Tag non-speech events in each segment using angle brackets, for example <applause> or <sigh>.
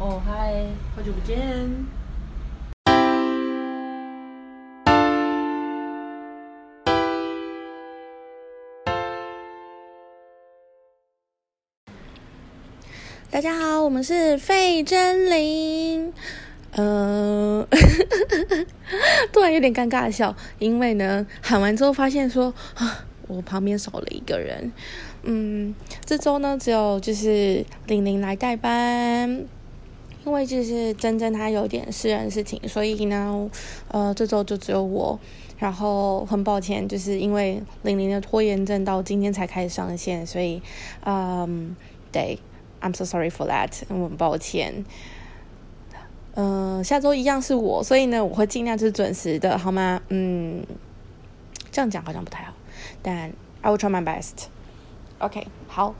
哦嗨，好久不见。大家好，我们是费真灵。呃，<laughs> 突然有点尴尬的笑，因为呢，喊完之后发现说啊，我旁边少了一个人。嗯，这周呢，只有就是玲玲来代班，因为就是珍珍她有点私人事情，所以呢，呃，这周就只有我。然后很抱歉，就是因为玲玲的拖延症到今天才开始上线，所以，嗯，对，I'm so sorry for that，我很抱歉。嗯，下周一样是我，所以呢，我会尽量是准时的，好吗？嗯，这样讲好像不太好，但 I will try my best。OK，好，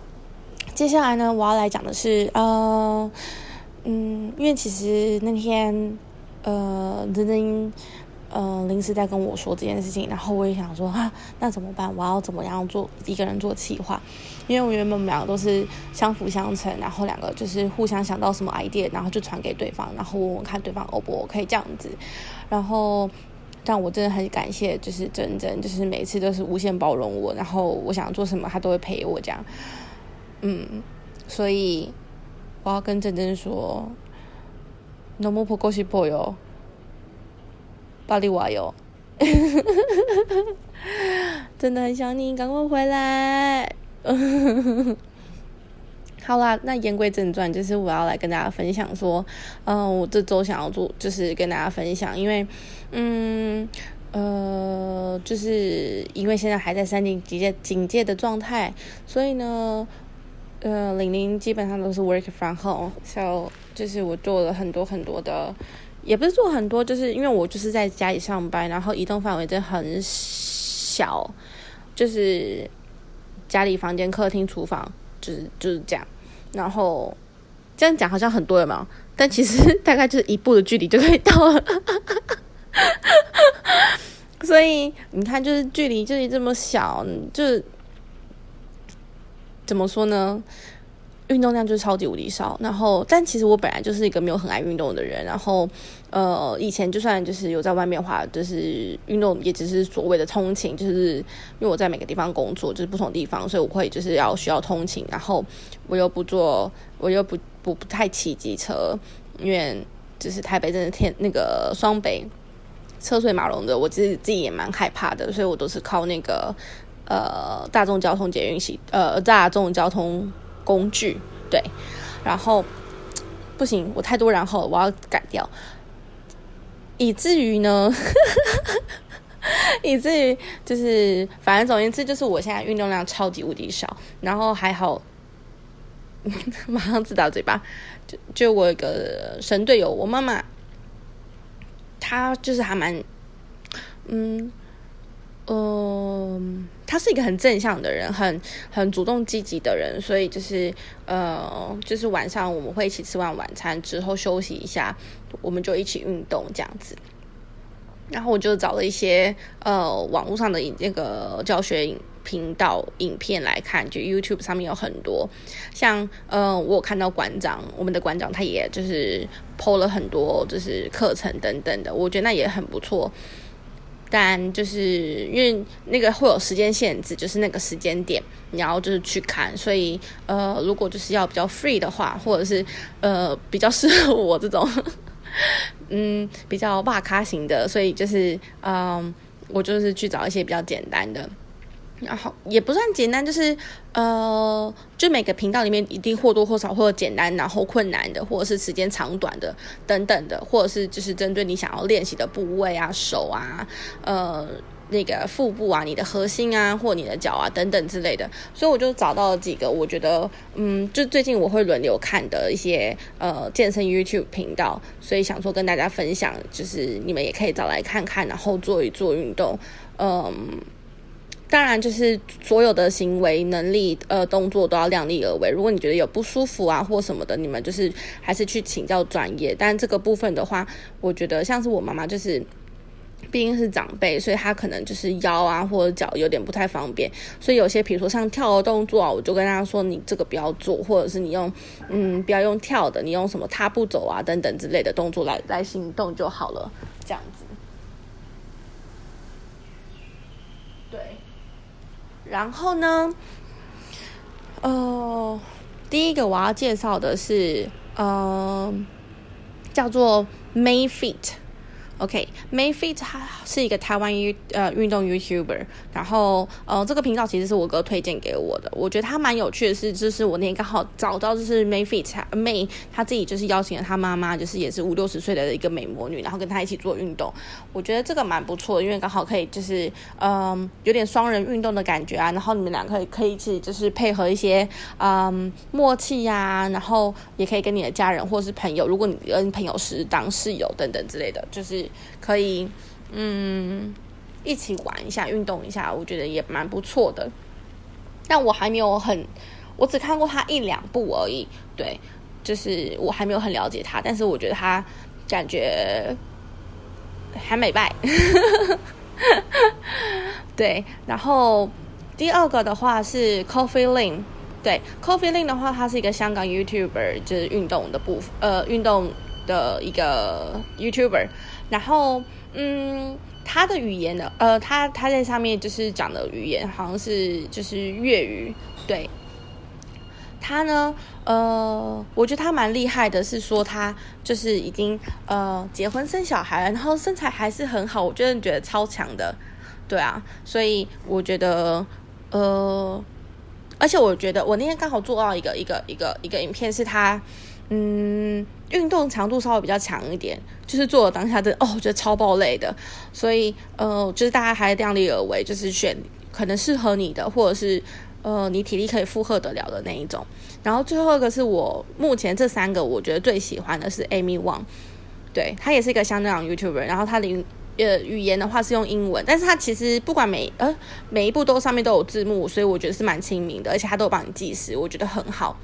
接下来呢，我要来讲的是，呃，嗯，因为其实那天，呃，真真，呃，临时在跟我说这件事情，然后我也想说，啊，那怎么办？我要怎么样做一个人做企划？因为我原本我们两个都是相辅相成，然后两个就是互相想到什么 idea，然后就传给对方，然后问问看对方 O 不 OK 这样子，然后。但我真的很感谢，就是真真，就是每次都是无限包容我，然后我想做什么，他都会陪我这样。嗯，所以我要跟真真说，No more gossip boy 哦，巴黎娃哟，<laughs> 真的很想你，赶快回来。<laughs> 好啦，那言归正传，就是我要来跟大家分享说，嗯，我这周想要做，就是跟大家分享，因为，嗯，呃，就是因为现在还在三警警戒警戒的状态，所以呢，呃，玲玲基本上都是 work from home，so 就是我做了很多很多的，也不是做很多，就是因为我就是在家里上班，然后移动范围真的很小，就是家里房间、客厅、厨房，就是就是这样。然后这样讲好像很多了嘛，但其实 <laughs> 大概就是一步的距离就可以到了。<laughs> 所以你看，就是距离距离这么小，就是怎么说呢？运动量就是超级无敌少。然后，但其实我本来就是一个没有很爱运动的人。然后，呃，以前就算就是有在外面话，就是运动也只是所谓的通勤，就是因为我在每个地方工作，就是不同地方，所以我会就是要需要通勤。然后我又不做，我又不不不太骑机车，因为就是台北真的天那个双北车水马龙的，我自己自己也蛮害怕的，所以我都是靠那个呃大众交通捷运系呃大众交通。工具对，然后不行，我太多然后我要改掉，以至于呢，<laughs> 以至于就是反正总而言之，就是我现在运动量超级无敌少，然后还好，<laughs> 马上自打嘴巴，就就我一个神队友，我妈妈，她就是还蛮，嗯。嗯，他是一个很正向的人，很很主动积极的人，所以就是呃，就是晚上我们会一起吃完晚餐之后休息一下，我们就一起运动这样子。然后我就找了一些呃网络上的那个教学频道影片来看，就 YouTube 上面有很多，像呃我有看到馆长，我们的馆长他也就是 PO 了很多就是课程等等的，我觉得那也很不错。但就是因为那个会有时间限制，就是那个时间点你要就是去看，所以呃，如果就是要比较 free 的话，或者是呃比较适合我这种 <laughs> 嗯比较哇咔型的，所以就是嗯我就是去找一些比较简单的。然后也不算简单，就是呃，就每个频道里面一定或多或少会有简单，然后困难的，或者是时间长短的等等的，或者是就是针对你想要练习的部位啊，手啊，呃，那个腹部啊，你的核心啊，或你的脚啊等等之类的。所以我就找到了几个，我觉得嗯，就最近我会轮流看的一些呃健身 YouTube 频道，所以想说跟大家分享，就是你们也可以找来看看，然后做一做运动，嗯。当然，就是所有的行为能力、呃动作都要量力而为。如果你觉得有不舒服啊或什么的，你们就是还是去请教专业。但这个部分的话，我觉得像是我妈妈，就是毕竟是长辈，所以她可能就是腰啊或者脚有点不太方便，所以有些比如说像跳的动作啊，我就跟她说你这个不要做，或者是你用嗯不要用跳的，你用什么踏步走啊等等之类的动作来来行动就好了，这样。对，然后呢，呃，第一个我要介绍的是呃叫做 Mayfit。OK，Mayfit 他是一个台湾 U 呃运动 YouTuber，然后呃这个频道其实是我哥推荐给我的，我觉得他蛮有趣的是，就是我那天刚好找到就是 Mayfit May 他自己就是邀请了他妈妈，就是也是五六十岁的一个美魔女，然后跟他一起做运动，我觉得这个蛮不错，因为刚好可以就是嗯有点双人运动的感觉啊，然后你们两个可以可以一起就是配合一些嗯默契呀，然后也可以跟你的家人或是朋友，如果你跟朋友是当室友等等之类的，就是。可以，嗯，一起玩一下，运动一下，我觉得也蛮不错的。但我还没有很，我只看过他一两部而已。对，就是我还没有很了解他，但是我觉得他感觉还美败。<laughs> 对，然后第二个的话是 Coffee Lin，对，Coffee Lin 的话，他是一个香港 YouTuber，就是运动的部分，呃，运动的一个 YouTuber。然后，嗯，他的语言呢？呃，他他在上面就是讲的语言好像是就是粤语。对，他呢，呃，我觉得他蛮厉害的，是说他就是已经呃结婚生小孩了，然后身材还是很好，我真的觉得超强的。对啊，所以我觉得，呃，而且我觉得我那天刚好做到一个一个一个一个影片，是他。嗯，运动强度稍微比较强一点，就是做了当下的哦，我觉得超爆累的，所以呃，就是大家还量力而为，就是选可能适合你的，或者是呃你体力可以负荷得了的那一种。然后最后一个是我目前这三个我觉得最喜欢的是 Amy Wang，对他也是一个香港 YouTuber，然后他的呃语言的话是用英文，但是他其实不管每呃每一步都上面都有字幕，所以我觉得是蛮亲民的，而且他都有帮你计时，我觉得很好。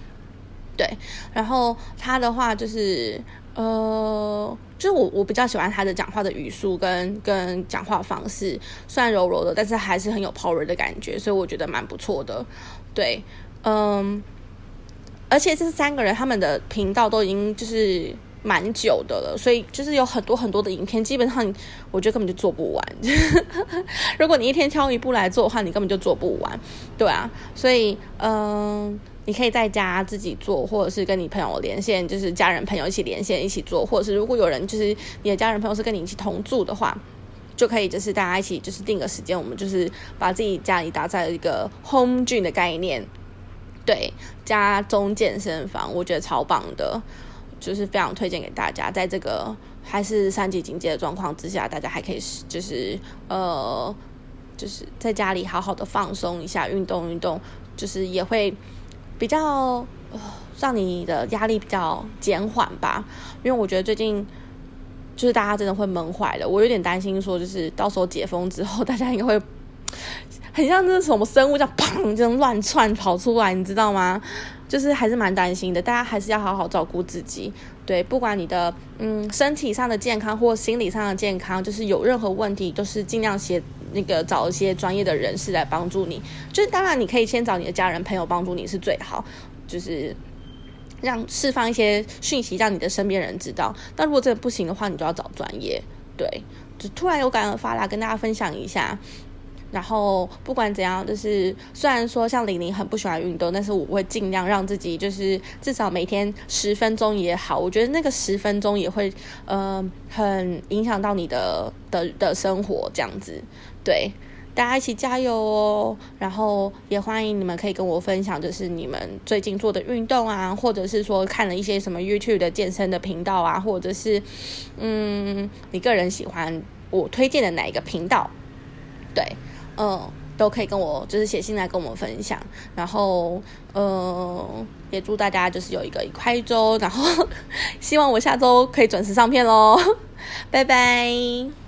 对，然后他的话就是，呃，就是我我比较喜欢他的讲话的语速跟跟讲话方式，虽然柔柔的，但是还是很有 power 的感觉，所以我觉得蛮不错的。对，嗯，而且这三个人他们的频道都已经就是蛮久的了，所以就是有很多很多的影片，基本上我觉得根本就做不完。<laughs> 如果你一天挑一部来做的话，你根本就做不完。对啊，所以嗯。你可以在家自己做，或者是跟你朋友连线，就是家人朋友一起连线一起做，或者是如果有人就是你的家人朋友是跟你一起同住的话，就可以就是大家一起就是定个时间，我们就是把自己家里打造一个 home gym 的概念，对，家中健身房，我觉得超棒的，就是非常推荐给大家，在这个还是三级警戒的状况之下，大家还可以就是呃，就是在家里好好的放松一下，运动运动，就是也会。比较呃让你的压力比较减缓吧，因为我觉得最近就是大家真的会闷坏了，我有点担心说，就是到时候解封之后，大家应该会 <laughs> 很像那什么生物，叫砰这样乱窜跑出来，你知道吗？就是还是蛮担心的，大家还是要好好照顾自己。对，不管你的嗯身体上的健康或心理上的健康，就是有任何问题，都是尽量先。那个找一些专业的人士来帮助你，就是当然你可以先找你的家人朋友帮助你是最好，就是让释放一些讯息，让你的身边人知道。但如果这不行的话，你就要找专业。对，就突然有感而发啦，跟大家分享一下。然后不管怎样，就是虽然说像玲玲很不喜欢运动，但是我会尽量让自己就是至少每天十分钟也好。我觉得那个十分钟也会呃很影响到你的的的生活这样子。对，大家一起加油哦！然后也欢迎你们可以跟我分享，就是你们最近做的运动啊，或者是说看了一些什么 YouTube 的健身的频道啊，或者是嗯你个人喜欢我推荐的哪一个频道？对。嗯，都可以跟我就是写信来跟我们分享，然后嗯，也祝大家就是有一个愉快一周，然后 <laughs> 希望我下周可以准时上片喽，拜拜。